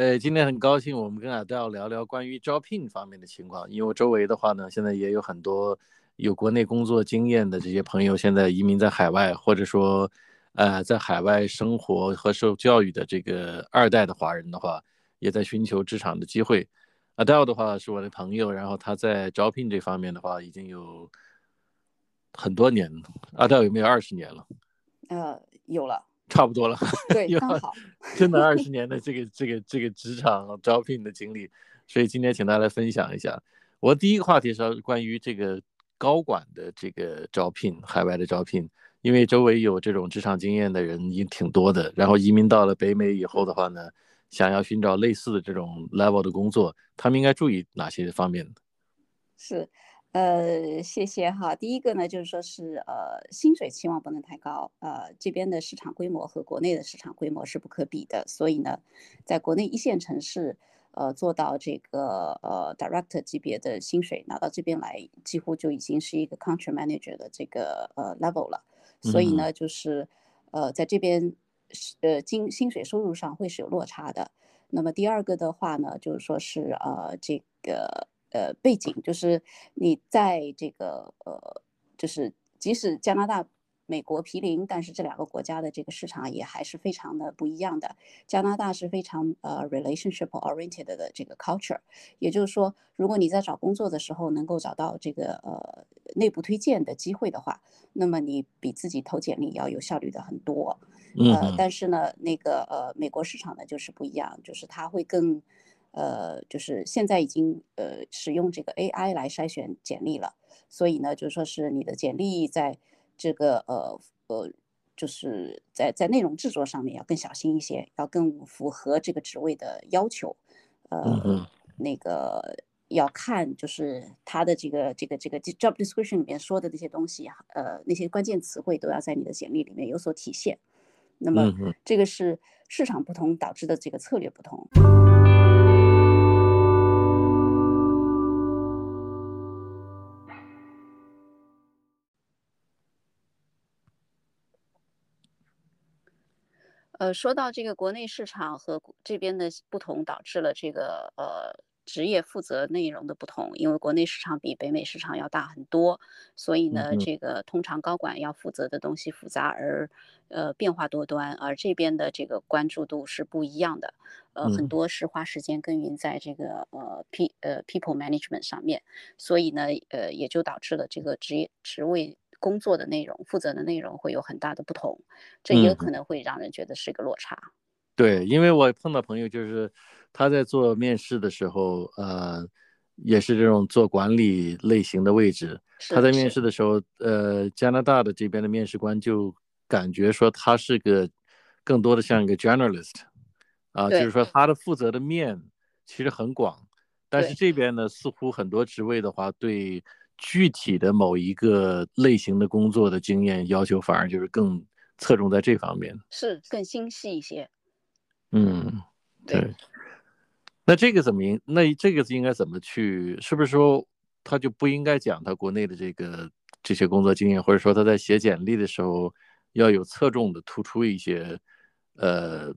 呃，今天很高兴我们跟阿戴聊聊关于招聘方面的情况，因为我周围的话呢，现在也有很多有国内工作经验的这些朋友，现在移民在海外，或者说，呃，在海外生活和受教育的这个二代的华人的话，也在寻求职场的机会。阿戴的话是我的朋友，然后他在招聘这方面的话已经有很多年，阿戴有没有二十年了？呃，有了。差不多了，对，刚好，真的二十 年的这个这个这个职场招聘的经历，所以今天请大家来分享一下。我第一个话题是关于这个高管的这个招聘，海外的招聘，因为周围有这种职场经验的人也挺多的，然后移民到了北美以后的话呢，想要寻找类似的这种 level 的工作，他们应该注意哪些方面是。呃，谢谢哈。第一个呢，就是说是呃，薪水期望不能太高。呃，这边的市场规模和国内的市场规模是不可比的，所以呢，在国内一线城市，呃，做到这个呃 director 级别的薪水，拿到这边来，几乎就已经是一个 country manager 的这个呃 level 了。所以呢，就是呃，在这边呃，薪薪水收入上会是有落差的。那么第二个的话呢，就是说是呃，这个。呃，背景就是你在这个呃，就是即使加拿大、美国毗邻，但是这两个国家的这个市场也还是非常的不一样的。加拿大是非常呃 relationship oriented 的这个 culture，也就是说，如果你在找工作的时候能够找到这个呃内部推荐的机会的话，那么你比自己投简历要有效率的很多。呃，但是呢，那个呃美国市场呢就是不一样，就是它会更。呃，就是现在已经呃使用这个 AI 来筛选简历了，所以呢，就是说是你的简历在这个呃呃，就是在在内容制作上面要更小心一些，要更符合这个职位的要求。呃，那个要看就是他的这个这个这个 job description 里面说的那些东西，呃，那些关键词汇都要在你的简历里面有所体现。那么这个是市场不同导致的这个策略不同。呃，说到这个国内市场和这边的不同，导致了这个呃职业负责内容的不同。因为国内市场比北美市场要大很多，所以呢，这个通常高管要负责的东西复杂而呃变化多端，而这边的这个关注度是不一样的。呃，很多是花时间耕耘在这个呃 P 呃 people management 上面，所以呢，呃也就导致了这个职业职位。工作的内容、负责的内容会有很大的不同，这也可能会让人觉得是一个落差。对，因为我碰到朋友，就是他在做面试的时候，呃，也是这种做管理类型的位置。他在面试的时候，呃，加拿大的这边的面试官就感觉说他是个更多的像一个 journalist 啊，就是说他的负责的面其实很广，但是这边呢，似乎很多职位的话对。具体的某一个类型的工作的经验要求，反而就是更侧重在这方面，是更精细一些。嗯，对。那这个怎么应？那这个应该怎么去？是不是说他就不应该讲他国内的这个这些工作经验，或者说他在写简历的时候要有侧重的突出一些呃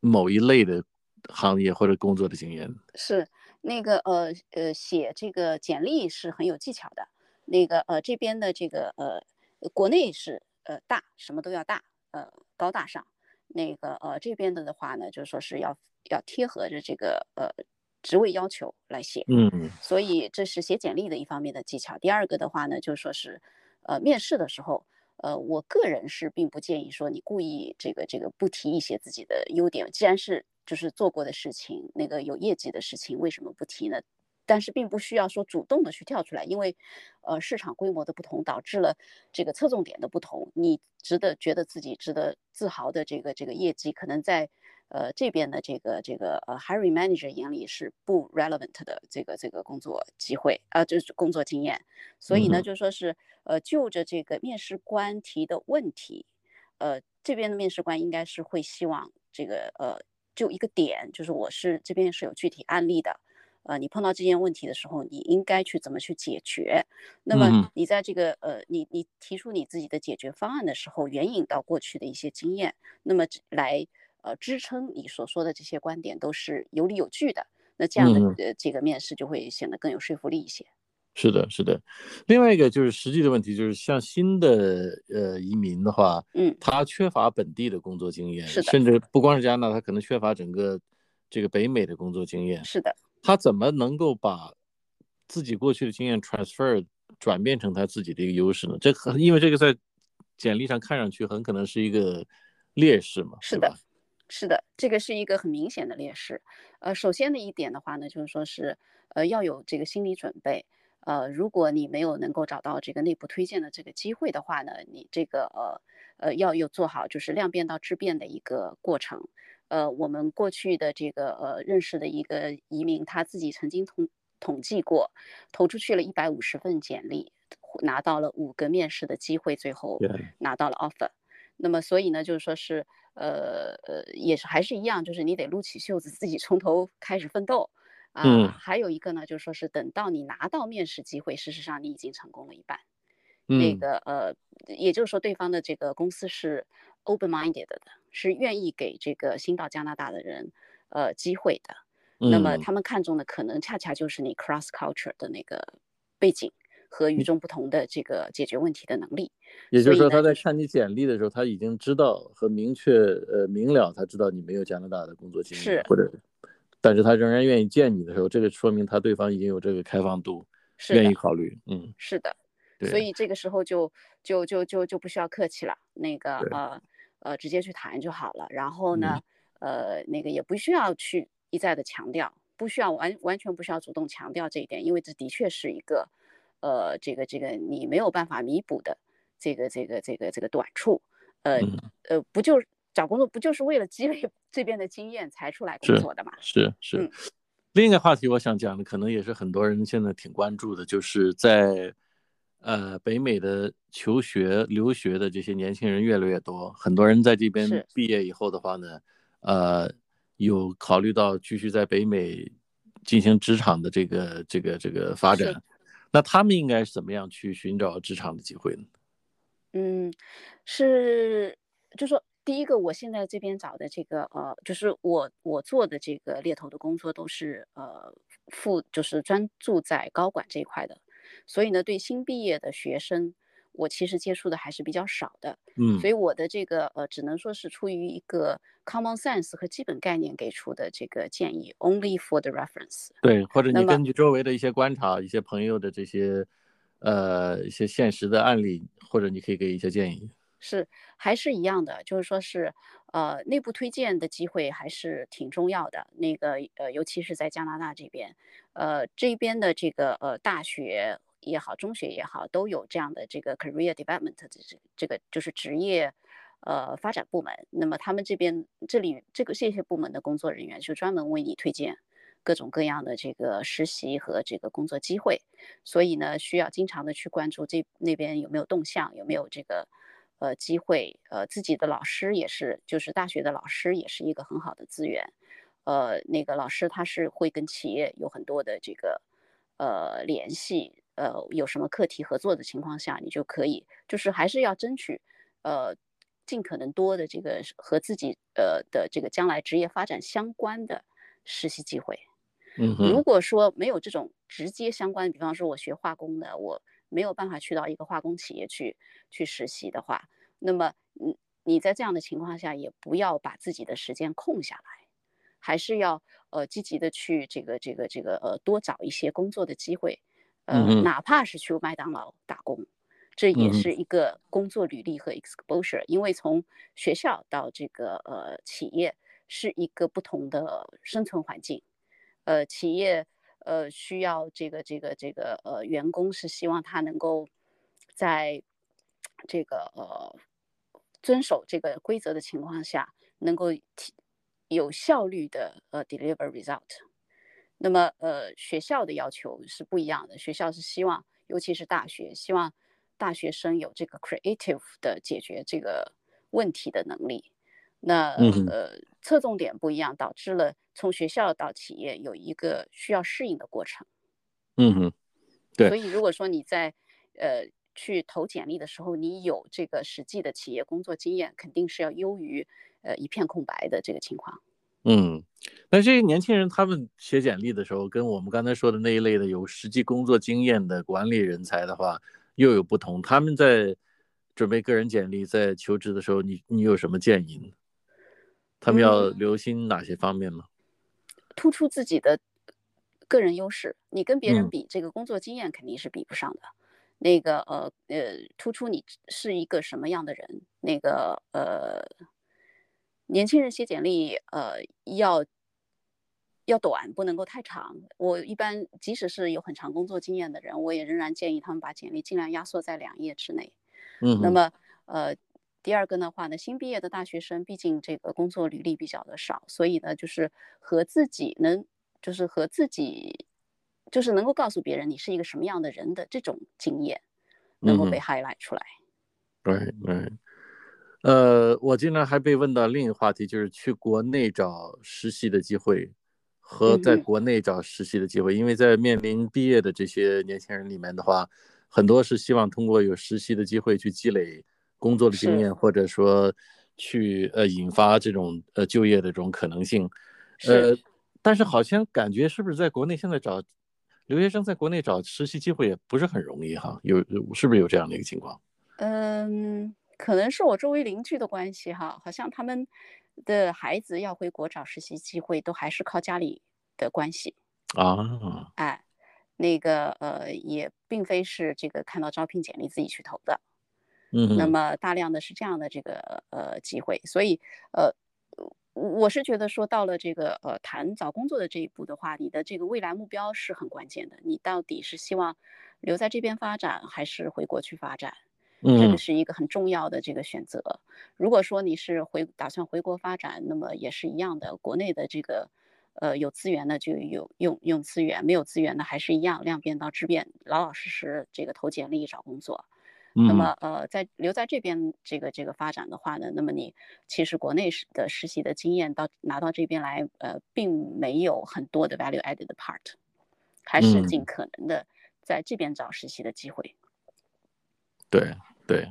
某一类的行业或者工作的经验？是。那个呃呃写这个简历是很有技巧的，那个呃这边的这个呃国内是呃大什么都要大呃高大上，那个呃这边的的话呢就是说是要要贴合着这个呃职位要求来写，嗯，所以这是写简历的一方面的技巧。第二个的话呢就是说是呃面试的时候，呃我个人是并不建议说你故意这个这个不提一些自己的优点，既然是。就是做过的事情，那个有业绩的事情，为什么不提呢？但是并不需要说主动的去跳出来，因为，呃，市场规模的不同导致了这个侧重点的不同。你值得觉得自己值得自豪的这个这个业绩，可能在呃这边的这个这个呃 hiring manager 眼里是不 relevant 的这个这个工作机会啊，就是工作经验。所以呢，就说是呃就着这个面试官提的问题，呃这边的面试官应该是会希望这个呃。就一个点，就是我是这边是有具体案例的，呃，你碰到这件问题的时候，你应该去怎么去解决？那么你在这个呃，你你提出你自己的解决方案的时候，援引到过去的一些经验，那么来呃支撑你所说的这些观点都是有理有据的，那这样的呃这个面试就会显得更有说服力一些。是的，是的。另外一个就是实际的问题，就是像新的呃移民的话，嗯，他缺乏本地的工作经验，是的，甚至不光是加拿大，他可能缺乏整个这个北美的工作经验。是的，他怎么能够把自己过去的经验 transfer 转变成他自己的一个优势呢？这很因为这个在简历上看上去很可能是一个劣势嘛。是的，是的，这个是一个很明显的劣势。呃，首先的一点的话呢，就是说是呃要有这个心理准备。呃，如果你没有能够找到这个内部推荐的这个机会的话呢，你这个呃呃要有做好就是量变到质变的一个过程。呃，我们过去的这个呃认识的一个移民，他自己曾经统统计过，投出去了一百五十份简历，拿到了五个面试的机会，最后拿到了 offer。那么所以呢，就是说是呃呃也是还是一样，就是你得撸起袖子自己从头开始奋斗。啊，还有一个呢，就是说是等到你拿到面试机会，事实上你已经成功了一半。嗯那个呃，也就是说对方的这个公司是 open-minded 的，是愿意给这个新到加拿大的人呃机会的。那么他们看中的可能恰恰就是你 cross culture 的那个背景和与众不同的这个解决问题的能力。也就是说他在看你简历的时候，他已经知道和明确呃明了，他知道你没有加拿大的工作经验，是或者。但是他仍然愿意见你的时候，这个说明他对方已经有这个开放度，愿意考虑。嗯，是的，所以这个时候就就就就就不需要客气了，那个呃呃直接去谈就好了。然后呢，呃那个也不需要去一再的强调，不需要完完全不需要主动强调这一点，因为这的确是一个呃这个这个你没有办法弥补的这个这个这个这个短处。呃呃不就。找工作不就是为了积累这边的经验才出来工作的嘛？是是。另一个话题，我想讲的可能也是很多人现在挺关注的，就是在呃北美的求学留学的这些年轻人越来越多，很多人在这边毕业以后的话呢，呃，有考虑到继续在北美进行职场的这个这个这个发展，那他们应该是怎么样去寻找职场的机会呢？嗯，是，就说。第一个，我现在这边找的这个呃，就是我我做的这个猎头的工作都是呃，负就是专注在高管这一块的，所以呢，对新毕业的学生，我其实接触的还是比较少的，嗯，所以我的这个呃，只能说是出于一个 common sense 和基本概念给出的这个建议，only for the reference。对，或者你根据周围的一些观察、一些朋友的这些呃一些现实的案例，或者你可以给一些建议。是还是一样的，就是说是，呃，内部推荐的机会还是挺重要的。那个呃，尤其是在加拿大这边，呃，这边的这个呃大学也好，中学也好，都有这样的这个 career development 的这这个就是职业呃发展部门。那么他们这边这里这个这些部门的工作人员就专门为你推荐各种各样的这个实习和这个工作机会。所以呢，需要经常的去关注这那边有没有动向，有没有这个。呃，机会，呃，自己的老师也是，就是大学的老师也是一个很好的资源。呃，那个老师他是会跟企业有很多的这个呃联系，呃，有什么课题合作的情况下，你就可以，就是还是要争取，呃，尽可能多的这个和自己呃的这个将来职业发展相关的实习机会。嗯，如果说没有这种直接相关，比方说我学化工的，我。没有办法去到一个化工企业去去实习的话，那么你你在这样的情况下也不要把自己的时间空下来，还是要呃积极的去这个这个这个呃多找一些工作的机会，呃哪怕是去麦当劳打工，这也是一个工作履历和 exposure，因为从学校到这个呃企业是一个不同的生存环境，呃企业。呃，需要这个这个这个呃，员工是希望他能够在这个呃遵守这个规则的情况下，能够提有效率的呃 deliver result。那么呃，学校的要求是不一样的，学校是希望，尤其是大学，希望大学生有这个 creative 的解决这个问题的能力。那呃，侧重点不一样，导致了从学校到企业有一个需要适应的过程。嗯哼，对。所以如果说你在呃去投简历的时候，你有这个实际的企业工作经验，肯定是要优于呃一片空白的这个情况。嗯，那这些年轻人他们写简历的时候，跟我们刚才说的那一类的有实际工作经验的管理人才的话，又有不同。他们在准备个人简历，在求职的时候，你你有什么建议呢？他们要留心哪些方面呢？突出自己的个人优势，你跟别人比，这个工作经验肯定是比不上的。那个呃呃，突出你是一个什么样的人？那个呃，年轻人写简历呃要要短，不能够太长。我一般即使是有很长工作经验的人，我也仍然建议他们把简历尽量压缩在两页之内。嗯，那么呃。第二个的话呢，新毕业的大学生，毕竟这个工作履历比较的少，所以呢，就是和自己能，就是和自己，就是能够告诉别人你是一个什么样的人的这种经验，能够被 highlight 出来。对对，呃，我经常还被问到另一个话题，就是去国内找实习的机会和在国内找实习的机会，因为在面临毕业的这些年轻人里面的话，很多是希望通过有实习的机会去积累。工作的经验，或者说去呃引发这种呃就业的这种可能性，呃，但是好像感觉是不是在国内现在找留学生在国内找实习机会也不是很容易哈？有是不是有这样的一个情况？嗯，可能是我周围邻居的关系哈，好像他们的孩子要回国找实习机会都还是靠家里的关系啊，哎，那个呃也并非是这个看到招聘简历自己去投的。嗯，那么大量的是这样的这个呃机会，所以呃，我是觉得说到了这个呃谈找工作的这一步的话，你的这个未来目标是很关键的。你到底是希望留在这边发展，还是回国去发展？嗯，这个是一个很重要的这个选择。如果说你是回打算回国发展，那么也是一样的，国内的这个呃有资源的就有用用资源，没有资源的还是一样量变到质变，老老实实这个投简历找工作。那么，呃，在留在这边这个这个发展的话呢，那么你其实国内实的实习的经验到拿到这边来，呃，并没有很多的 value added part，还是尽可能的在这边找实习的机会。对对，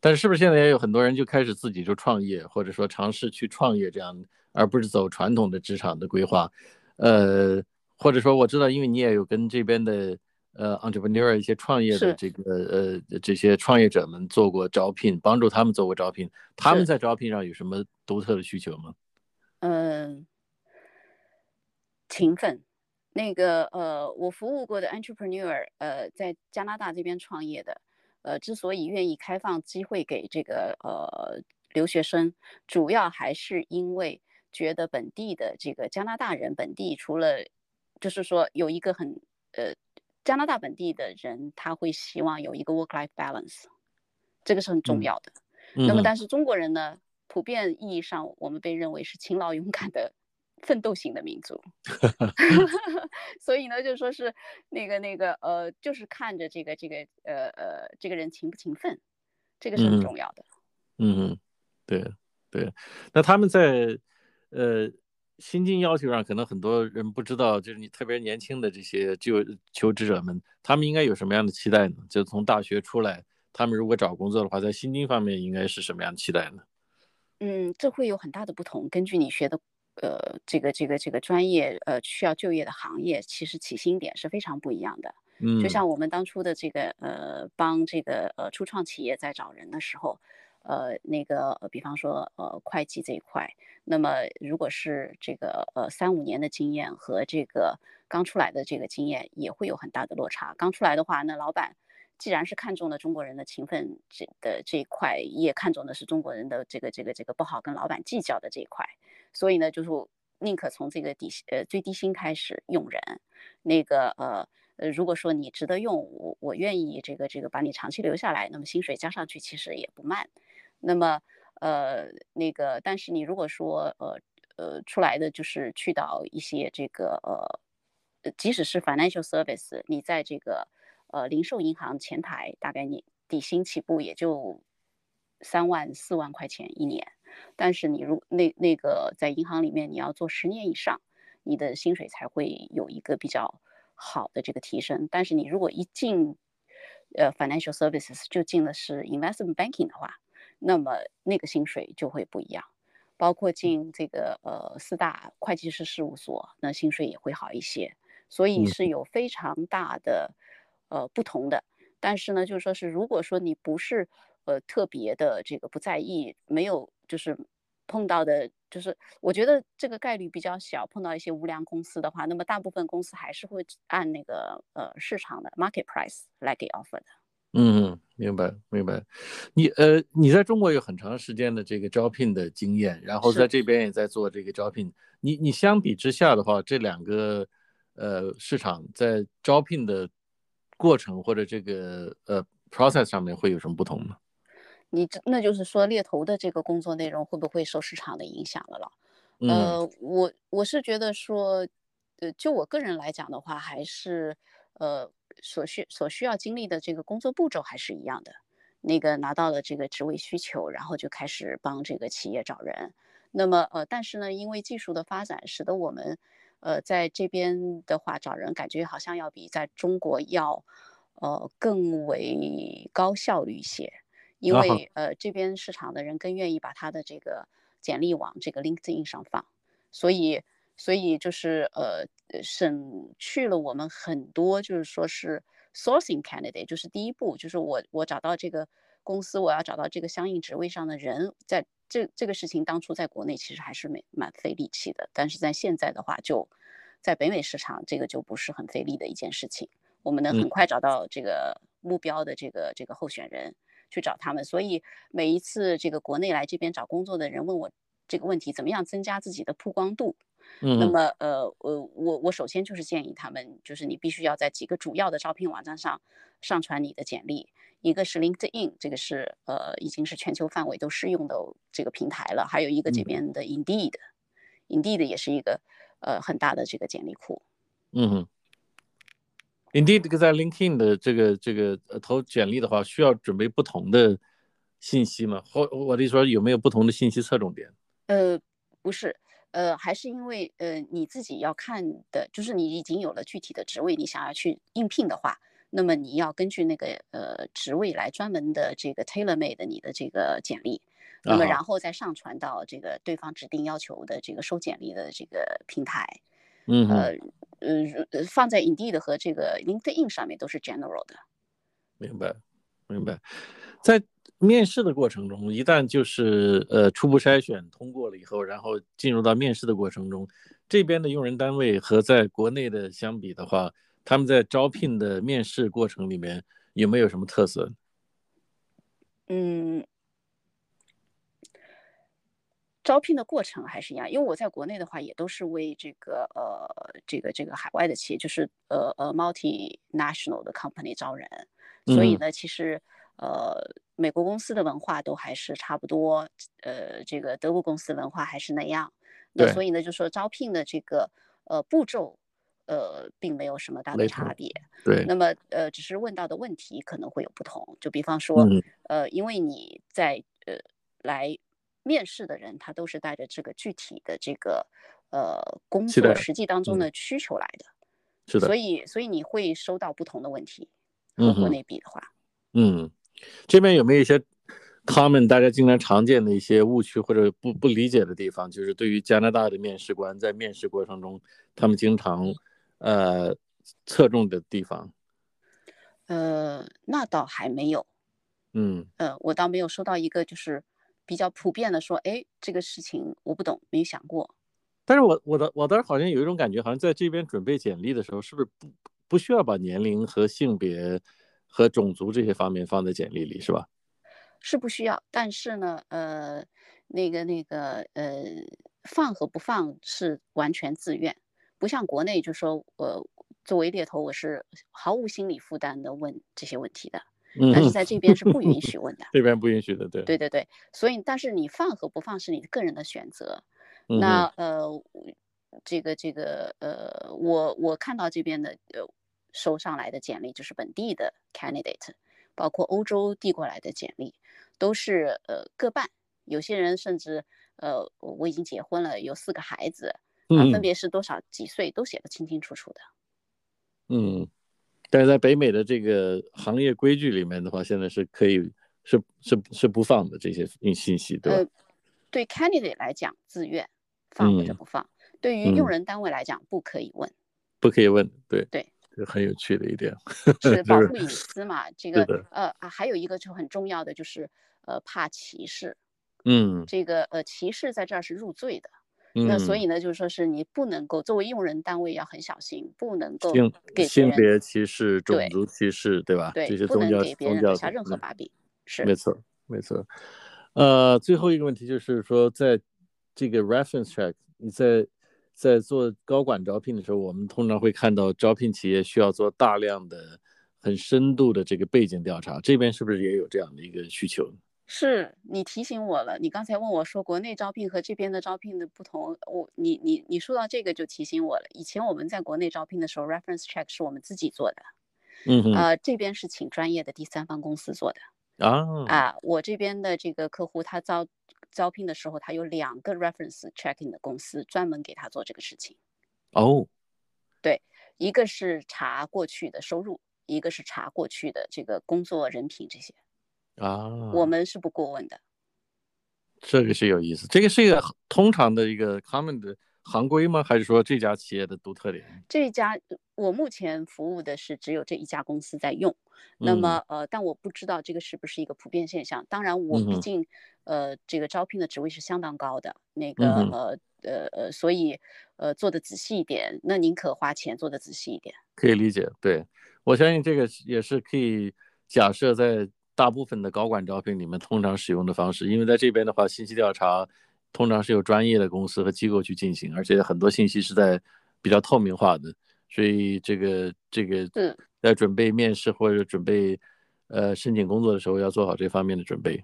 但是是不是现在也有很多人就开始自己就创业，或者说尝试去创业这样，而不是走传统的职场的规划？呃，或者说我知道，因为你也有跟这边的。呃，entrepreneur 一些创业的这个呃这些创业者们做过招聘，帮助他们做过招聘。他们在招聘上有什么独特的需求吗？嗯，勤奋。那个呃，我服务过的 entrepreneur，呃，在加拿大这边创业的，呃，之所以愿意开放机会给这个呃留学生，主要还是因为觉得本地的这个加拿大人本地除了就是说有一个很呃。加拿大本地的人，他会希望有一个 work-life balance，这个是很重要的。那么，但是中国人呢，普遍意义上，我们被认为是勤劳勇敢的奋斗型的民族。所以呢，就说是那个那个呃，就是看着这个这个呃呃，这个人勤不勤奋，这个是很重要的。嗯，对对。那他们在呃。薪金要求上，可能很多人不知道，就是你特别年轻的这些就求职者们，他们应该有什么样的期待呢？就从大学出来，他们如果找工作的话，在薪金方面应该是什么样的期待呢？嗯，这会有很大的不同，根据你学的呃这个这个这个专业呃需要就业的行业，其实起薪点是非常不一样的。嗯，就像我们当初的这个呃帮这个呃初创企业在找人的时候。呃，那个，比方说，呃，会计这一块，那么如果是这个，呃，三五年的经验和这个刚出来的这个经验，也会有很大的落差。刚出来的话，那老板既然是看中了中国人的勤奋这的这一块，也看中的是中国人的这个这个这个不好跟老板计较的这一块，所以呢，就是宁可从这个底呃最低薪开始用人，那个呃。呃，如果说你值得用，我我愿意这个这个把你长期留下来，那么薪水加上去其实也不慢。那么呃那个，但是你如果说呃呃出来的就是去到一些这个呃，即使是 financial service，你在这个呃零售银行前台，大概你底薪起步也就三万四万块钱一年。但是你如那那个在银行里面你要做十年以上，你的薪水才会有一个比较。好的这个提升，但是你如果一进呃 financial services 就进的是 investment banking 的话，那么那个薪水就会不一样。包括进这个呃四大会计师事务所，那薪水也会好一些。所以是有非常大的呃不同的。但是呢，就是说是如果说你不是呃特别的这个不在意，没有就是碰到的，就是我觉得这个概率比较小，碰到一些无良公司的话，那么大部分公司还是会按那个呃市场的 market price 来给 offer 的。嗯，明白明白。你呃，你在中国有很长时间的这个招聘的经验，然后在这边也在做这个招聘。你你相比之下的话，这两个呃市场在招聘的过程或者这个呃 process 上面会有什么不同呢？你那就是说猎头的这个工作内容会不会受市场的影响了了？呃，我我是觉得说，呃，就我个人来讲的话，还是呃。所需所需要经历的这个工作步骤还是一样的，那个拿到了这个职位需求，然后就开始帮这个企业找人。那么呃，但是呢，因为技术的发展，使得我们呃在这边的话找人，感觉好像要比在中国要呃更为高效率一些，因为呃这边市场的人更愿意把他的这个简历往这个 LinkedIn 上放，所以。所以就是呃省去了我们很多，就是说是 sourcing candidate，就是第一步，就是我我找到这个公司，我要找到这个相应职位上的人，在这这个事情当初在国内其实还是蛮蛮费力气的，但是在现在的话，就在北美市场这个就不是很费力的一件事情，我们能很快找到这个目标的这个这个候选人去找他们，所以每一次这个国内来这边找工作的人问我这个问题，怎么样增加自己的曝光度？那么，呃，呃，我我首先就是建议他们，就是你必须要在几个主要的招聘网站上上传你的简历，一个是 LinkedIn，这个是呃已经是全球范围都适用的这个平台了，还有一个这边的 Indeed，Indeed 也是一个呃很大的这个简历库。嗯，Indeed 这个在 LinkedIn 的这个这个投简历的话，需要准备不同的信息吗？或我的意思说，有没有不同的信息侧重点？呃，不是。呃，还是因为呃你自己要看的，就是你已经有了具体的职位，你想要去应聘的话，那么你要根据那个呃职位来专门的这个 tailor made 你的这个简历，那么然后再上传到这个对方指定要求的这个收简历的这个平台，嗯呃呃放在 Indeed 和这个 LinkedIn 上面都是 general 的。明白，明白，在。面试的过程中，一旦就是呃初步筛选通过了以后，然后进入到面试的过程中，这边的用人单位和在国内的相比的话，他们在招聘的面试过程里面有没有什么特色？嗯，招聘的过程还是一样，因为我在国内的话也都是为这个呃这个这个海外的企业，就是呃呃 multinational 的 company 招人，所以呢，其实。呃，美国公司的文化都还是差不多，呃，这个德国公司文化还是那样，那所以呢，就说招聘的这个呃步骤，呃，并没有什么大的差别。对。那么呃，只是问到的问题可能会有不同，就比方说，呃，因为你在呃来面试的人，他都是带着这个具体的这个呃工作实际当中的需求来的，是的。所以所以你会收到不同的问题，和国内比的话，嗯。这边有没有一些 common 大家经常常见的一些误区或者不不理解的地方？就是对于加拿大的面试官在面试过程中，他们经常呃侧重的地方。呃，那倒还没有。嗯。呃，我倒没有收到一个就是比较普遍的说，哎，这个事情我不懂，没想过。但是我我的我当时好像有一种感觉，好像在这边准备简历的时候，是不是不不需要把年龄和性别？和种族这些方面放在简历里是吧？是不需要，但是呢，呃，那个那个呃，放和不放是完全自愿，不像国内就说，我作为猎头我是毫无心理负担的问这些问题的，但是在这边是不允许问的，这边不允许的，对，对对对，所以但是你放和不放是你个人的选择，那呃，这个这个呃，我我看到这边的呃。收上来的简历就是本地的 candidate，包括欧洲递过来的简历，都是呃各半。有些人甚至呃我已经结婚了，有四个孩子，啊分别是多少几岁都写的清清楚楚的。嗯，但是在北美的这个行业规矩里面的话，现在是可以是是是不放的这些信息，对吧？对 candidate 来讲，自愿放或者不放；对于用人单位来讲，不可以问，不可以问。对对，这很有趣的一点，是保护隐私嘛？这个呃啊，还有一个就很重要的就是呃怕歧视，嗯，这个呃歧视在这儿是入罪的。那所以呢，就是说是你不能够作为用人单位要很小心，不能够给性别歧视、种族歧视，对吧？对，这些宗教宗教下任何把柄。是，没错，没错。呃，最后一个问题就是说，在这个 reference check，你在在做高管招聘的时候，我们通常会看到招聘企业需要做大量的、很深度的这个背景调查，这边是不是也有这样的一个需求？是你提醒我了，你刚才问我说国内招聘和这边的招聘的不同，我你你你说到这个就提醒我了。以前我们在国内招聘的时候，reference check 是我们自己做的，嗯呃，这边是请专业的第三方公司做的啊啊，我这边的这个客户他招招聘的时候，他有两个 reference checking 的公司专门给他做这个事情。哦，对，一个是查过去的收入，一个是查过去的这个工作人品这些。啊，我们是不过问的，这个是有意思。这个是一个通常的一个 common 的行规吗？还是说这家企业的独特点？这家我目前服务的是只有这一家公司在用。那么呃，但我不知道这个是不是一个普遍现象。当然，我毕竟呃这个招聘的职位是相当高的，那个呃呃呃，所以呃做的仔细一点，那宁可花钱做的仔细一点。可以理解，对我相信这个也是可以假设在。大部分的高管招聘，你们通常使用的方式，因为在这边的话，信息调查通常是由专业的公司和机构去进行，而且很多信息是在比较透明化的，所以这个这个在准备面试或者准备呃申请工作的时候，要做好这方面的准备。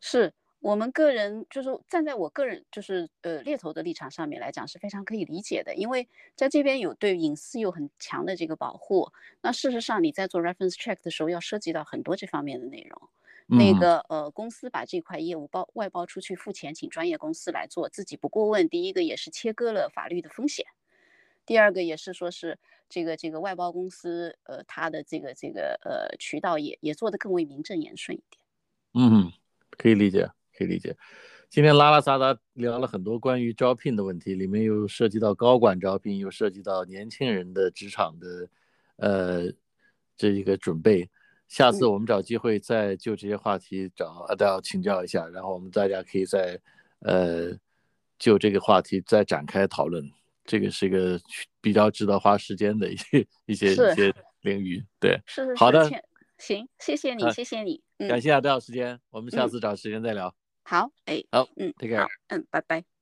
是。我们个人就是站在我个人就是呃猎头的立场上面来讲是非常可以理解的，因为在这边有对隐私有很强的这个保护。那事实上你在做 reference check 的时候要涉及到很多这方面的内容。那个呃公司把这块业务包外包出去付钱请专业公司来做，自己不过问，第一个也是切割了法律的风险，第二个也是说是这个这个外包公司呃他的这个这个呃渠道也也做得更为名正言顺一点。嗯，可以理解。可以理解，今天拉拉杂杂聊了很多关于招聘的问题，里面又涉及到高管招聘，又涉及到年轻人的职场的，呃，这一个准备。下次我们找机会再就这些话题找阿道请教一下，然后我们大家可以再，呃，就这个话题再展开讨论。这个是一个比较值得花时间的一些一些一些领域。对，是是好的，行，谢谢你，谢谢你，感谢阿道时间，我们下次找时间再聊。好，哎，好，嗯 care，嗯，拜拜。